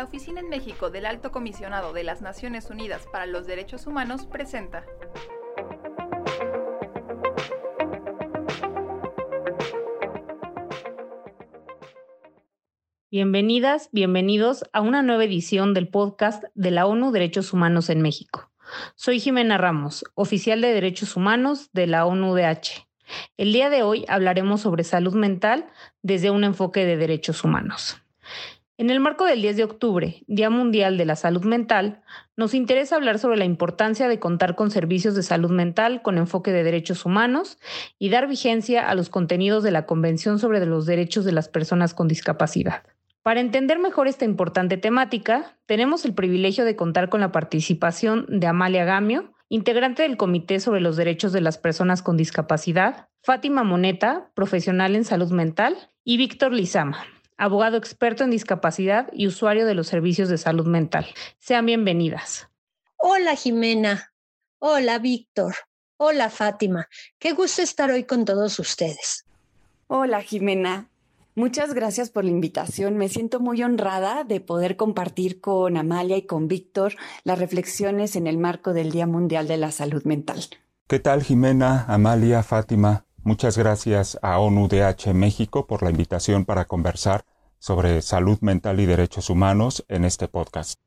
La Oficina en México del Alto Comisionado de las Naciones Unidas para los Derechos Humanos presenta Bienvenidas, bienvenidos a una nueva edición del podcast de la ONU Derechos Humanos en México. Soy Jimena Ramos, oficial de Derechos Humanos de la ONU-DH. El día de hoy hablaremos sobre salud mental desde un enfoque de derechos humanos. En el marco del 10 de octubre, Día Mundial de la Salud Mental, nos interesa hablar sobre la importancia de contar con servicios de salud mental con enfoque de derechos humanos y dar vigencia a los contenidos de la Convención sobre los Derechos de las Personas con Discapacidad. Para entender mejor esta importante temática, tenemos el privilegio de contar con la participación de Amalia Gamio, integrante del Comité sobre los Derechos de las Personas con Discapacidad, Fátima Moneta, profesional en salud mental, y Víctor Lizama, abogado experto en discapacidad y usuario de los servicios de salud mental. Sean bienvenidas. Hola Jimena. Hola Víctor. Hola Fátima. Qué gusto estar hoy con todos ustedes. Hola Jimena. Muchas gracias por la invitación. Me siento muy honrada de poder compartir con Amalia y con Víctor las reflexiones en el marco del Día Mundial de la Salud Mental. ¿Qué tal, Jimena, Amalia, Fátima? Muchas gracias a ONU-DH México por la invitación para conversar sobre salud mental y derechos humanos en este podcast.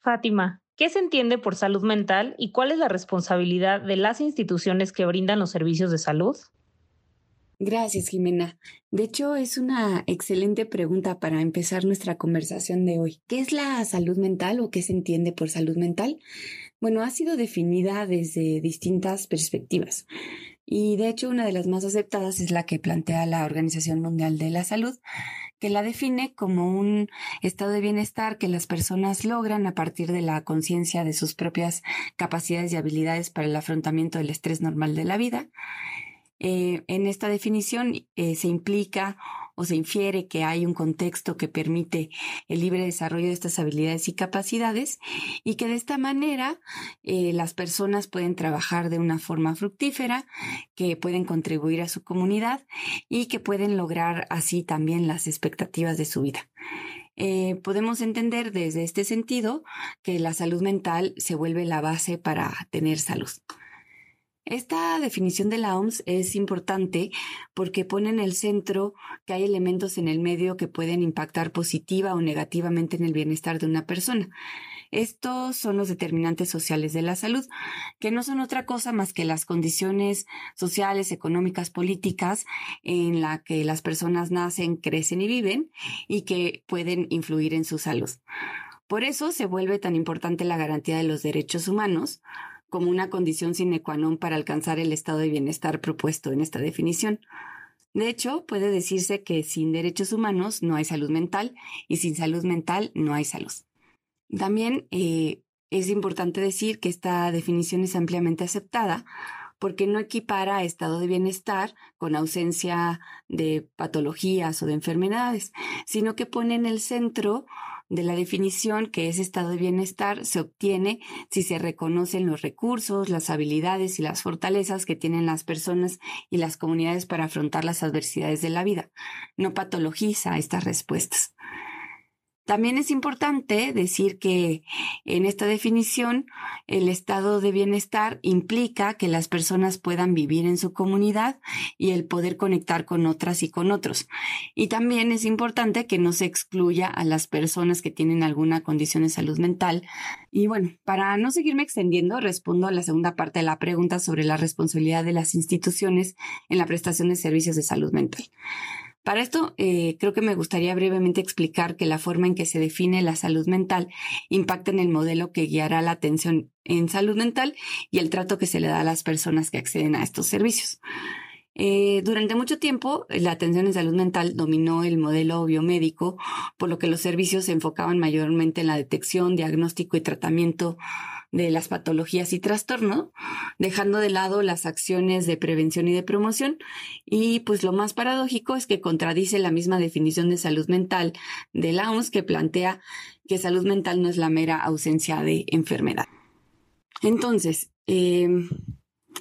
Fátima, ¿qué se entiende por salud mental y cuál es la responsabilidad de las instituciones que brindan los servicios de salud? Gracias, Jimena. De hecho, es una excelente pregunta para empezar nuestra conversación de hoy. ¿Qué es la salud mental o qué se entiende por salud mental? Bueno, ha sido definida desde distintas perspectivas. Y de hecho, una de las más aceptadas es la que plantea la Organización Mundial de la Salud, que la define como un estado de bienestar que las personas logran a partir de la conciencia de sus propias capacidades y habilidades para el afrontamiento del estrés normal de la vida. Eh, en esta definición eh, se implica o se infiere que hay un contexto que permite el libre desarrollo de estas habilidades y capacidades y que de esta manera eh, las personas pueden trabajar de una forma fructífera, que pueden contribuir a su comunidad y que pueden lograr así también las expectativas de su vida. podemos entender desde este sentido que la salud mental se vuelve la base para tener salud. Esta definición de la OMS es importante porque pone en el centro que hay elementos en el medio que pueden impactar positiva o negativamente en el bienestar de una persona. Estos son los determinantes sociales de la salud, que no son otra cosa más que las condiciones sociales, económicas, políticas en la que las personas nacen, crecen y viven y que pueden influir en su salud. Por eso se vuelve tan importante la garantía de los derechos humanos, como una condición sine qua non para alcanzar el estado de bienestar propuesto en esta definición. De hecho, puede decirse que sin derechos humanos no hay salud mental y sin salud mental no hay salud. También eh, es importante decir que esta definición es ampliamente aceptada porque no equipara estado de bienestar con ausencia de patologías o de enfermedades, sino que pone en el centro de la definición que ese estado de bienestar se obtiene si se reconocen los recursos, las habilidades y las fortalezas que tienen las personas y las comunidades para afrontar las adversidades de la vida. No patologiza estas respuestas. También es importante decir que en esta definición el estado de bienestar implica que las personas puedan vivir en su comunidad y el poder conectar con otras y con otros. Y también es importante que no se excluya a las personas que tienen alguna condición de salud mental. Y bueno, para no seguirme extendiendo, respondo a la segunda parte de la pregunta sobre la responsabilidad de las instituciones en la prestación de servicios de salud mental. Para esto, eh, creo que me gustaría brevemente explicar que la forma en que se define la salud mental impacta en el modelo que guiará la atención en salud mental y el trato que se le da a las personas que acceden a estos servicios. Eh, durante mucho tiempo, la atención en salud mental dominó el modelo biomédico, por lo que los servicios se enfocaban mayormente en la detección, diagnóstico y tratamiento de las patologías y trastornos, dejando de lado las acciones de prevención y de promoción. Y pues lo más paradójico es que contradice la misma definición de salud mental de la OMS que plantea que salud mental no es la mera ausencia de enfermedad. Entonces, em,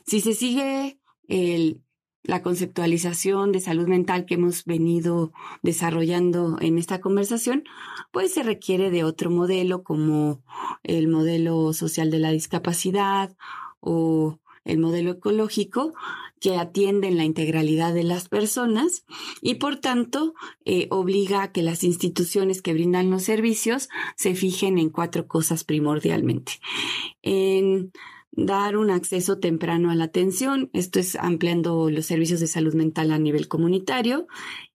si se sigue el la conceptualización de salud mental que hemos venido desarrollando en esta conversación, pues se requiere de otro modelo como el modelo social de la discapacidad o el modelo ecológico que atienden la integralidad de las personas y por tanto eh, obliga a que las instituciones que brindan los servicios se fijen en cuatro cosas primordialmente. En dar un acceso temprano a la atención, esto es ampliando los servicios de salud mental a nivel comunitario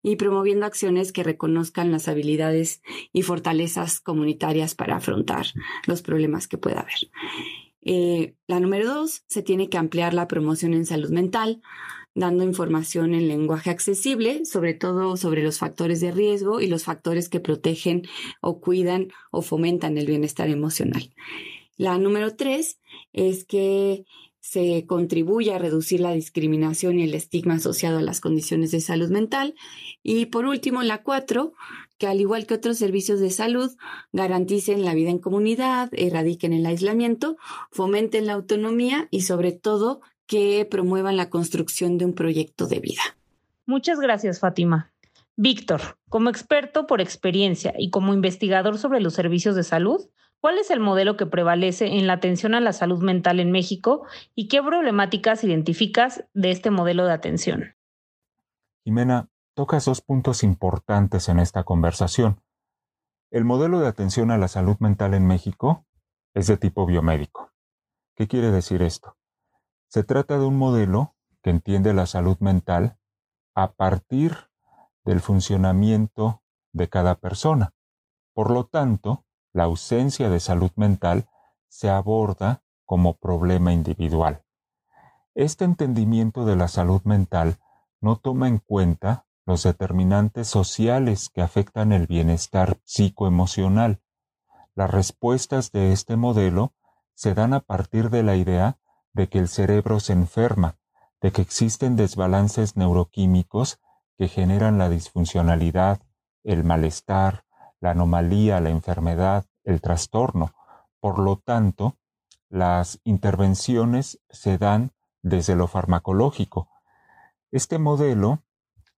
y promoviendo acciones que reconozcan las habilidades y fortalezas comunitarias para afrontar los problemas que pueda haber. Eh, la número dos, se tiene que ampliar la promoción en salud mental, dando información en lenguaje accesible, sobre todo sobre los factores de riesgo y los factores que protegen o cuidan o fomentan el bienestar emocional. La número tres es que se contribuye a reducir la discriminación y el estigma asociado a las condiciones de salud mental. Y por último, la cuatro, que al igual que otros servicios de salud, garanticen la vida en comunidad, erradiquen el aislamiento, fomenten la autonomía y sobre todo que promuevan la construcción de un proyecto de vida. Muchas gracias, Fátima. Víctor, como experto por experiencia y como investigador sobre los servicios de salud, ¿cuál es el modelo que prevalece en la atención a la salud mental en México y qué problemáticas identificas de este modelo de atención? Jimena, tocas dos puntos importantes en esta conversación. El modelo de atención a la salud mental en México es de tipo biomédico. ¿Qué quiere decir esto? Se trata de un modelo que entiende la salud mental a partir del funcionamiento de cada persona. Por lo tanto, la ausencia de salud mental se aborda como problema individual. Este entendimiento de la salud mental no toma en cuenta los determinantes sociales que afectan el bienestar psicoemocional. Las respuestas de este modelo se dan a partir de la idea de que el cerebro se enferma, de que existen desbalances neuroquímicos que generan la disfuncionalidad, el malestar, la anomalía, la enfermedad, el trastorno. Por lo tanto, las intervenciones se dan desde lo farmacológico. Este modelo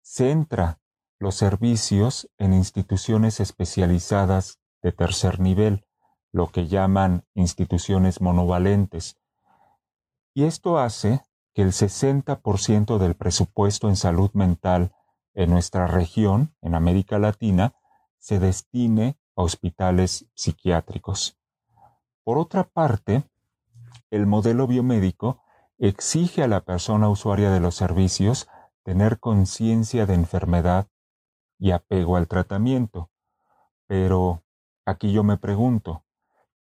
centra los servicios en instituciones especializadas de tercer nivel, lo que llaman instituciones monovalentes. Y esto hace que el 60% del presupuesto en salud mental en nuestra región, en América Latina, se destine a hospitales psiquiátricos. Por otra parte, el modelo biomédico exige a la persona usuaria de los servicios tener conciencia de enfermedad y apego al tratamiento. Pero aquí yo me pregunto,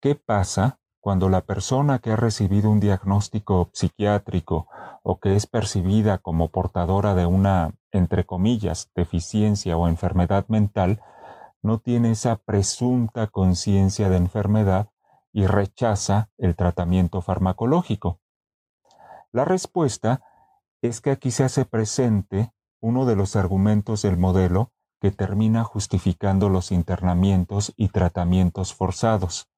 ¿qué pasa cuando la persona que ha recibido un diagnóstico psiquiátrico o que es percibida como portadora de una, entre comillas, deficiencia o enfermedad mental, no tiene esa presunta conciencia de enfermedad y rechaza el tratamiento farmacológico? La respuesta es que aquí se hace presente uno de los argumentos del modelo que termina justificando los internamientos y tratamientos forzados.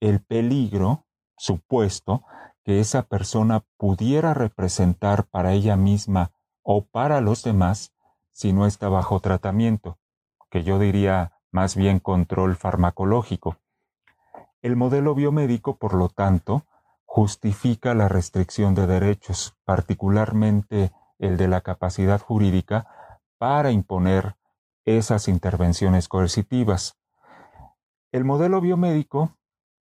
El peligro supuesto que esa persona pudiera representar para ella misma o para los demás si no está bajo tratamiento, que yo diría más bien control farmacológico. El modelo biomédico, por lo tanto, justifica la restricción de derechos, particularmente el de la capacidad jurídica, para imponer esas intervenciones coercitivas. El modelo biomédico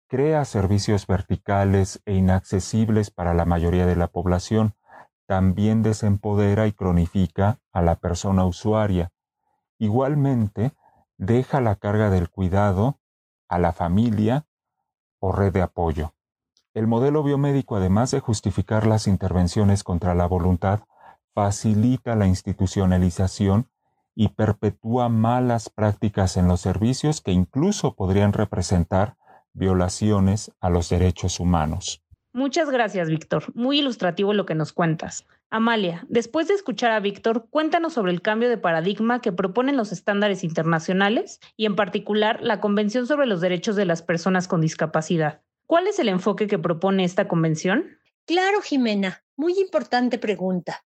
crea servicios verticales e inaccesibles para la mayoría de la población, también desempodera y cronifica a la persona usuaria. Igualmente, deja la carga del cuidado a la familia o red de apoyo. El modelo biomédico, además de justificar las intervenciones contra la voluntad, facilita la institucionalización y perpetúa malas prácticas en los servicios que incluso podrían representar violaciones a los derechos humanos. Muchas gracias, Víctor. Muy ilustrativo lo que nos cuentas. Amalia, después de escuchar a Víctor, cuéntanos sobre el cambio de paradigma que proponen los estándares internacionales y en particular la Convención sobre los Derechos de las Personas con Discapacidad. ¿Cuál es el enfoque que propone esta convención? Claro, Jimena, muy importante pregunta.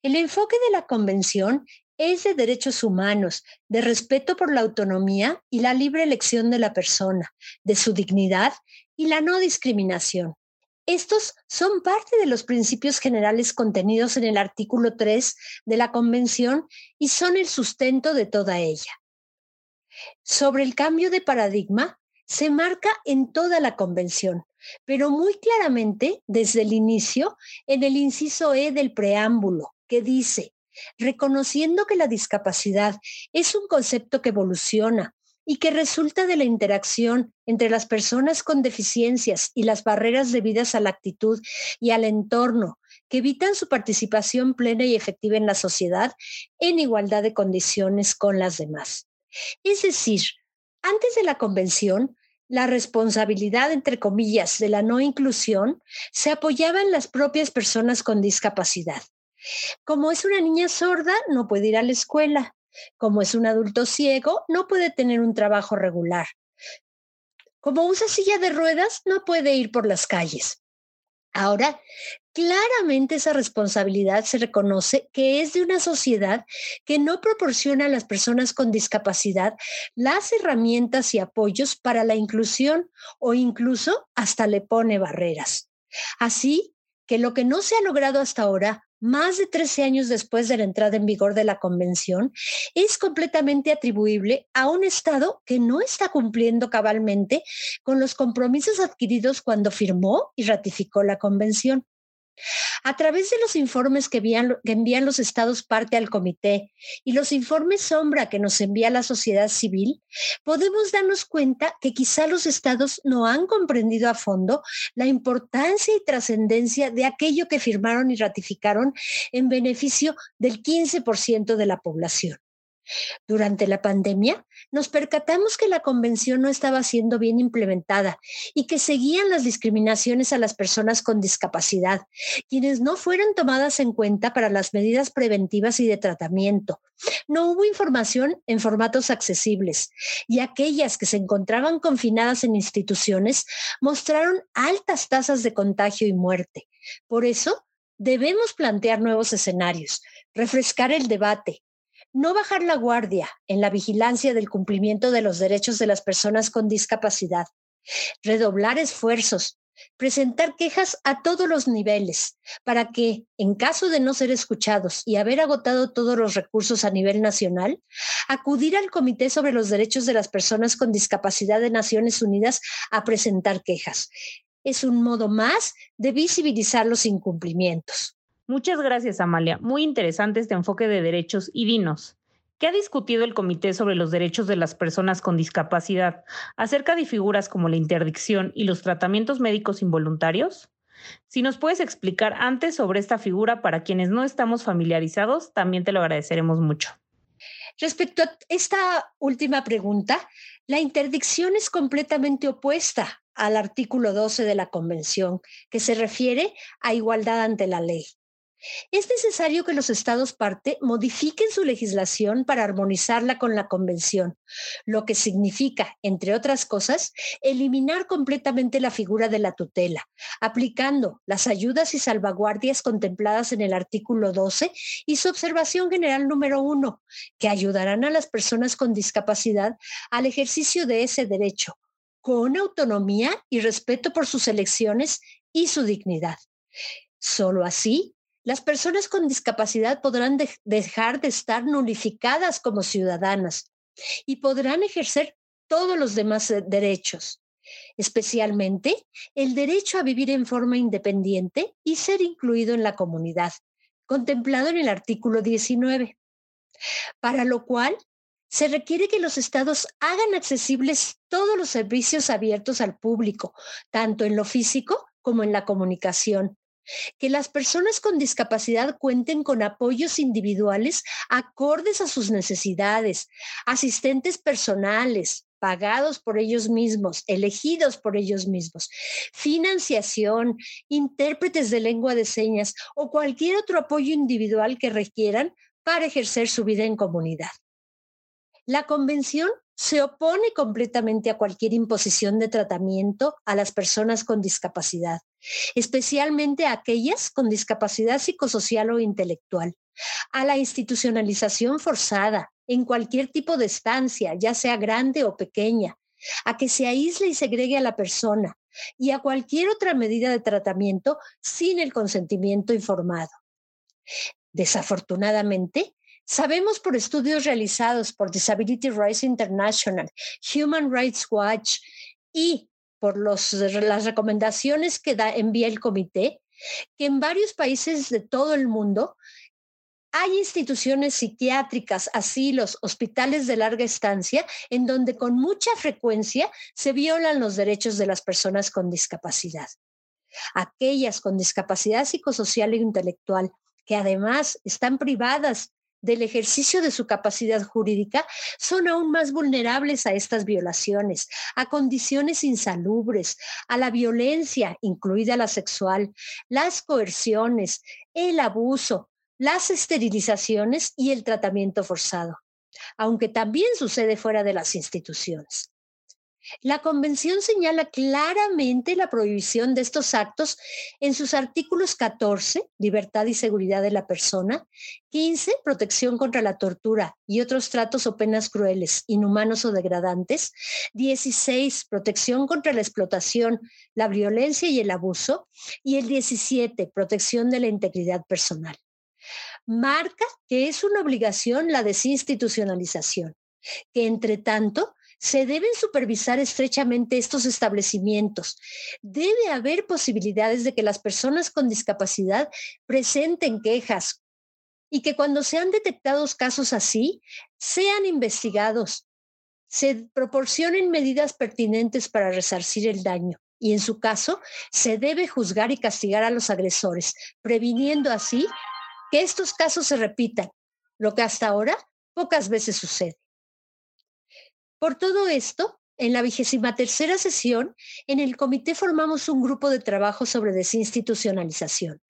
El enfoque de la Convención es de derechos humanos, de respeto por la autonomía y la libre elección de la persona, de su dignidad y la no discriminación. Estos son parte de los principios generales contenidos en el artículo 3 de la Convención y son el sustento de toda ella. Sobre el cambio de paradigma, se marca en toda la Convención, pero muy claramente desde el inicio en el inciso E del preámbulo, que dice, reconociendo que la discapacidad es un concepto que evoluciona y que resulta de la interacción entre las personas con deficiencias y las barreras debidas a la actitud y al entorno que evitan su participación plena y efectiva en la sociedad en igualdad de condiciones con las demás. Es decir, antes de la convención, la responsabilidad, entre comillas, de la no inclusión se apoyaba en las propias personas con discapacidad. Como es una niña sorda, no puede ir a la escuela. Como es un adulto ciego, no puede tener un trabajo regular. Como usa silla de ruedas, no puede ir por las calles. Ahora, claramente esa responsabilidad se reconoce que es de una sociedad que no proporciona a las personas con discapacidad las herramientas y apoyos para la inclusión o incluso hasta le pone barreras. Así que lo que no se ha logrado hasta ahora más de 13 años después de la entrada en vigor de la Convención, es completamente atribuible a un Estado que no está cumpliendo cabalmente con los compromisos adquiridos cuando firmó y ratificó la Convención. A través de los informes que envían, los estados parte al comité y los informes sombra que nos envía la sociedad civil, podemos darnos cuenta que quizá los estados no han comprendido a fondo la importancia y trascendencia de aquello que firmaron y ratificaron en beneficio del 15% de la población. Durante la pandemia, nos percatamos que la convención no estaba siendo bien implementada y que seguían las discriminaciones a las personas con discapacidad, quienes no fueron tomadas en cuenta para las medidas preventivas y de tratamiento. No hubo información en formatos accesibles y aquellas que se encontraban confinadas en instituciones mostraron altas tasas de contagio y muerte. Por eso, debemos plantear nuevos escenarios, refrescar el debate, no bajar la guardia en la vigilancia del cumplimiento de los derechos de las personas con discapacidad, redoblar esfuerzos, presentar quejas a todos los niveles para que, en caso de no ser escuchados y haber agotado todos los recursos a nivel nacional, acudir al Comité sobre los Derechos de las Personas con Discapacidad de Naciones Unidas a presentar quejas. Es un modo más de visibilizar los incumplimientos. Muchas gracias, Amalia. Muy interesante este enfoque de derechos y dinos. ¿Qué ha discutido el Comité sobre los Derechos de las Personas con Discapacidad acerca de figuras como la interdicción y los tratamientos médicos involuntarios? Si nos puedes explicar antes sobre esta figura para quienes no estamos familiarizados, también te lo agradeceremos mucho. Respecto a esta última pregunta, la interdicción es completamente opuesta al artículo 12 de la Convención, que se refiere a igualdad ante la ley. Es necesario que los estados parte modifiquen su legislación para armonizarla con la convención, lo que significa, entre otras cosas, eliminar completamente la figura de la tutela, aplicando las ayudas y salvaguardias contempladas en el artículo 12 y su observación general número uno, que ayudarán a las personas con discapacidad al ejercicio de ese derecho, con autonomía y respeto por sus elecciones y su dignidad. Solo así las personas con discapacidad podrán dejar de estar nulificadas como ciudadanas y podrán ejercer todos los demás eh, derechos, especialmente el derecho a vivir en forma independiente y ser incluido en la comunidad, contemplado en el artículo 19, para lo cual se requiere que los estados hagan accesibles todos los servicios abiertos al público, tanto en lo físico como en la comunicación, que las personas con discapacidad cuenten con apoyos individuales acordes a sus necesidades, asistentes personales, pagados por ellos mismos, elegidos por ellos mismos, financiación, intérpretes de lengua de señas o cualquier otro apoyo individual que requieran para ejercer su vida en comunidad. La convención se opone completamente a cualquier imposición de tratamiento a las personas con discapacidad especialmente a aquellas con discapacidad psicosocial o intelectual, a la institucionalización forzada en cualquier tipo de estancia, ya sea grande o pequeña, a que se aísle y segregue a la persona y a cualquier otra medida de tratamiento sin el consentimiento informado. Desafortunadamente, sabemos por estudios realizados por Disability Rights International, Human Rights Watch y por las recomendaciones que da, envía el comité, que en varios países de todo el mundo hay instituciones psiquiátricas, asilos, hospitales de larga estancia, en donde con mucha frecuencia se violan los derechos de las personas con discapacidad. Aquellas con discapacidad psicosocial e intelectual, que además están privadas del ejercicio de su capacidad jurídica, son aún más vulnerables a estas violaciones, a condiciones insalubres, a la violencia, incluida la sexual, las coerciones, el abuso, las esterilizaciones y el tratamiento forzado, aunque también sucede fuera de las instituciones. La Convención señala claramente la prohibición de estos actos en sus artículos 14, libertad y seguridad de la persona, 15, protección contra la tortura y otros tratos o penas crueles, inhumanos o degradantes, 16, protección contra la explotación, la violencia y el abuso, y el 17, protección de la integridad personal. Marca que es una obligación la desinstitucionalización, que entre tanto se deben supervisar estrechamente estos establecimientos. Debe haber posibilidades de que las personas con discapacidad presenten quejas y que cuando sean detectados casos así, sean investigados, se proporcionen medidas pertinentes para resarcir el daño y en su caso se debe juzgar y castigar a los agresores, previniendo así que estos casos se repitan, lo que hasta ahora pocas veces sucede. Por todo esto, en la vigésima tercera sesión, en el comité formamos un grupo de trabajo sobre desinstitucionalización.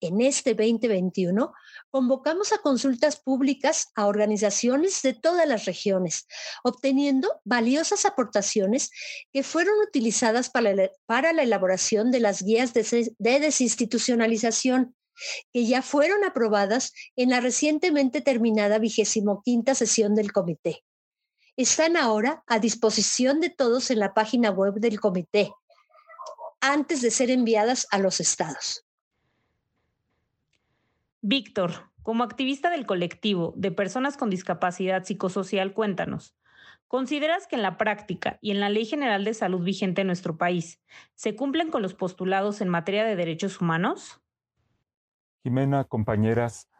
En este 2021, convocamos a consultas públicas a organizaciones de todas las regiones, obteniendo valiosas aportaciones que fueron utilizadas para la, elaboración de las guías de desinstitucionalización que ya fueron aprobadas en la recientemente terminada vigésimo quinta sesión del comité. Están ahora a disposición de todos en la página web del comité, antes de ser enviadas a los estados. Víctor, como activista del colectivo de personas con discapacidad psicosocial, cuéntanos, ¿consideras que en la práctica y en la Ley General de Salud vigente en nuestro país se cumplen con los postulados en materia de derechos humanos? Jimena, compañeras,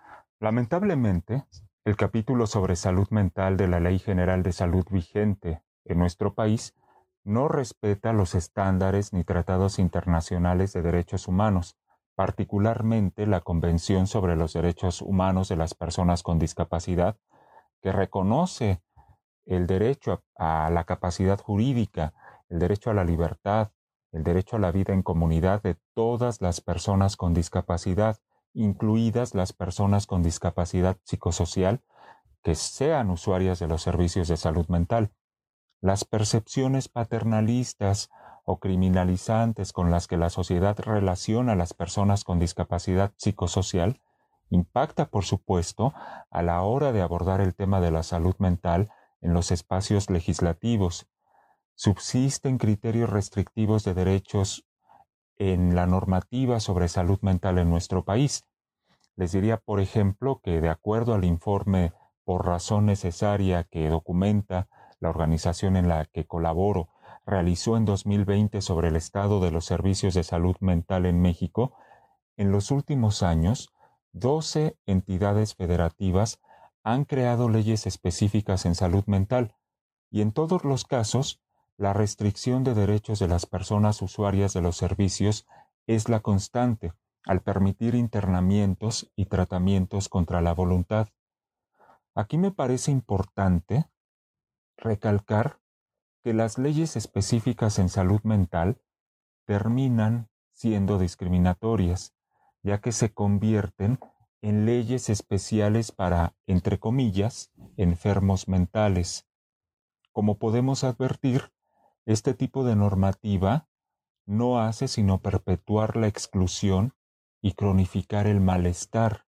lamentablemente, el capítulo sobre salud mental de la Ley General de Salud vigente en nuestro país no respeta los estándares ni tratados internacionales de derechos humanos, particularmente la Convención sobre los Derechos Humanos de las Personas con Discapacidad, que reconoce el derecho a, la capacidad jurídica, el derecho a la libertad, el derecho a la vida en comunidad de todas las personas con discapacidad, incluidas las personas con discapacidad psicosocial que sean usuarias de los servicios de salud mental. Las percepciones paternalistas o criminalizantes con las que la sociedad relaciona a las personas con discapacidad psicosocial impacta, por supuesto, a la hora de abordar el tema de la salud mental en los espacios legislativos. Subsisten criterios restrictivos de derechos en la normativa sobre salud mental en nuestro país. Les diría, por ejemplo, que de acuerdo al informe por razón necesaria que documenta la organización en la que colaboro, realizó en 2020 sobre el estado de los servicios de salud mental en México, en los últimos años, 12 entidades federativas han creado leyes específicas en salud mental y en todos los casos la restricción de derechos de las personas usuarias de los servicios es la constante al permitir internamientos y tratamientos contra la voluntad. Aquí me parece importante recalcar que las leyes específicas en salud mental terminan siendo discriminatorias, ya que se convierten en leyes especiales para, entre comillas, enfermos mentales. Como podemos advertir, este tipo de normativa no hace sino perpetuar la exclusión y cronificar el malestar.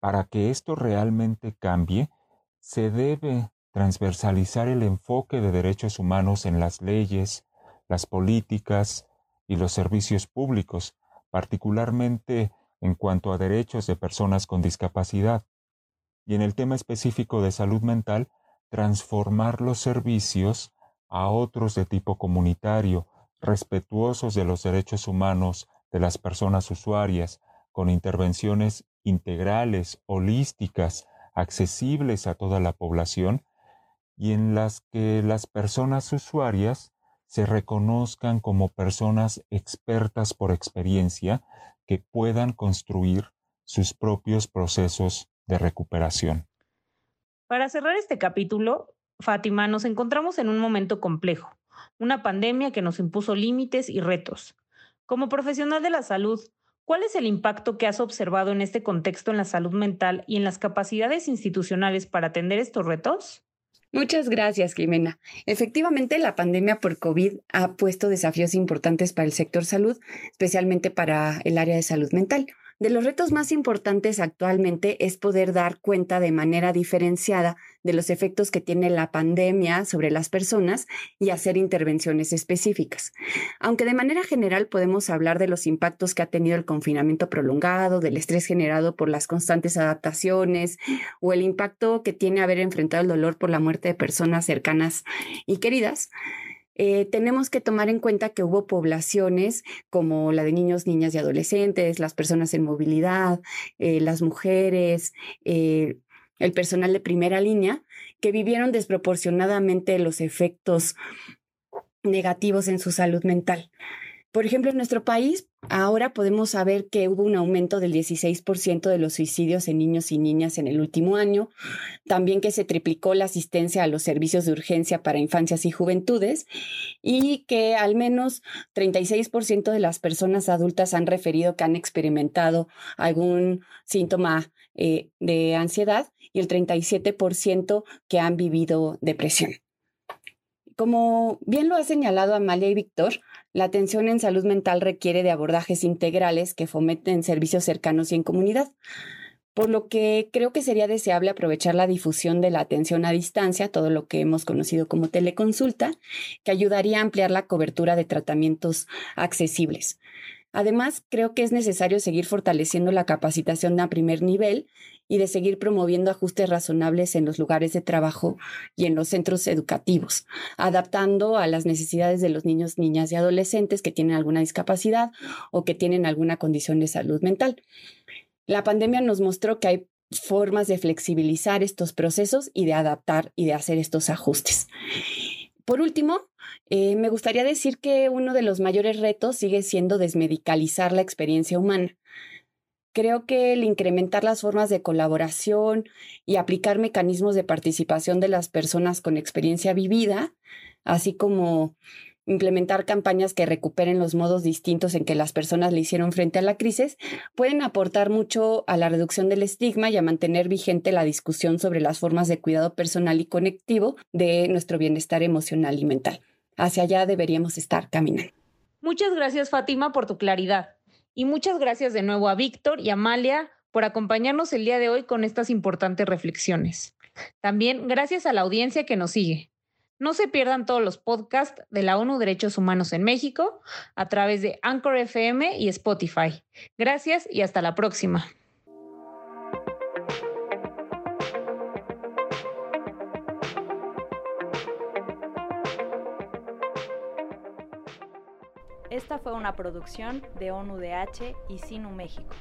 Para que esto realmente cambie, se debe transversalizar el enfoque de derechos humanos en las leyes, las políticas y los servicios públicos, particularmente en cuanto a derechos de personas con discapacidad. Y en el tema específico de salud mental, transformar los servicios a otros de tipo comunitario, respetuosos de los derechos humanos de las personas usuarias, con intervenciones integrales, holísticas, accesibles a toda la población, y en las que las personas usuarias se reconozcan como personas expertas por experiencia que puedan construir sus propios procesos de recuperación. Para cerrar este capítulo, Fátima, nos encontramos en un momento complejo, una pandemia que nos impuso límites y retos. Como profesional de la salud, ¿cuál es el impacto que has observado en este contexto en la salud mental y en las capacidades institucionales para atender estos retos? Muchas gracias, Jimena. Efectivamente, la pandemia por COVID ha puesto desafíos importantes para el sector salud, especialmente para el área de salud mental. De los retos más importantes actualmente es poder dar cuenta de manera diferenciada de los efectos que tiene la pandemia sobre las personas y hacer intervenciones específicas. Aunque de manera general podemos hablar de los impactos que ha tenido el confinamiento prolongado, del estrés generado por las constantes adaptaciones o el impacto que tiene haber enfrentado el dolor por la muerte de personas cercanas y queridas, eh, tenemos que tomar en cuenta que hubo poblaciones como la de niños, niñas y adolescentes, las personas en movilidad, eh, las mujeres, eh, el personal de primera línea, que vivieron desproporcionadamente los efectos negativos en su salud mental. Por ejemplo, en nuestro país ahora podemos saber que hubo un aumento del 16% de los suicidios en niños y niñas en el último año, también que se triplicó la asistencia a los servicios de urgencia para infancias y juventudes y que al menos 36% de las personas adultas han referido que han experimentado algún síntoma eh, de ansiedad y el 37% que han vivido depresión. Como bien lo ha señalado Amalia y Víctor, la atención en salud mental requiere de abordajes integrales que fomenten servicios cercanos y en comunidad, por lo que creo que sería deseable aprovechar la difusión de la atención a distancia, todo lo que hemos conocido como teleconsulta, que ayudaría a ampliar la cobertura de tratamientos accesibles. Además, creo que es necesario seguir fortaleciendo la capacitación a primer nivel y de seguir promoviendo ajustes razonables en los lugares de trabajo y en los centros educativos, adaptando a las necesidades de los niños, niñas y adolescentes que tienen alguna discapacidad o que tienen alguna condición de salud mental. La pandemia nos mostró que hay formas de flexibilizar estos procesos y de adaptar y de hacer estos ajustes. Por último, eh, me gustaría decir que uno de los mayores retos sigue siendo desmedicalizar la experiencia humana. Creo que el incrementar las formas de colaboración y aplicar mecanismos de participación de las personas con experiencia vivida, así como implementar campañas que recuperen los modos distintos en que las personas le hicieron frente a la crisis, pueden aportar mucho a la reducción del estigma y a mantener vigente la discusión sobre las formas de cuidado personal y conectivo de nuestro bienestar emocional y mental. Hacia allá deberíamos estar caminando. Muchas gracias, Fátima, por tu claridad. Y muchas gracias de nuevo a Víctor y Amalia por acompañarnos el día de hoy con estas importantes reflexiones. También gracias a la audiencia que nos sigue. No se pierdan todos los podcasts de la ONU Derechos Humanos en México a través de Anchor FM y Spotify. Gracias y hasta la próxima. Esta fue una producción de ONUDH y Sinu México.